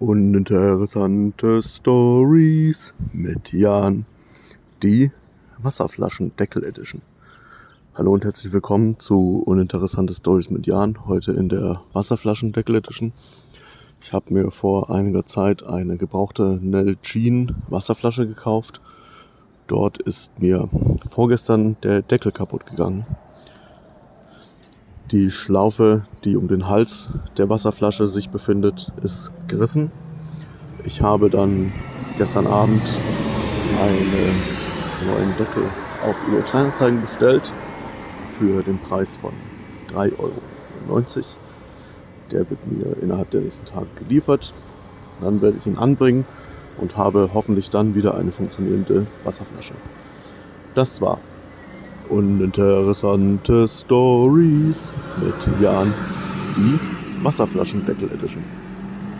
Uninteressante Stories mit Jan. Die Wasserflaschendeckel Edition. Hallo und herzlich willkommen zu Uninteressante Stories mit Jan. Heute in der Wasserflaschendeckel Edition. Ich habe mir vor einiger Zeit eine gebrauchte Nalgene Wasserflasche gekauft. Dort ist mir vorgestern der Deckel kaputt gegangen. Die Schlaufe, die um den Hals der Wasserflasche sich befindet, ist gerissen. Ich habe dann gestern Abend einen neuen Deckel auf eBay Kleinanzeigen bestellt für den Preis von 3,90 Euro. Der wird mir innerhalb der nächsten Tage geliefert. Dann werde ich ihn anbringen und habe hoffentlich dann wieder eine funktionierende Wasserflasche. Das war Uninteressante Stories mit Jan, die Wasserflaschendeckel Edition.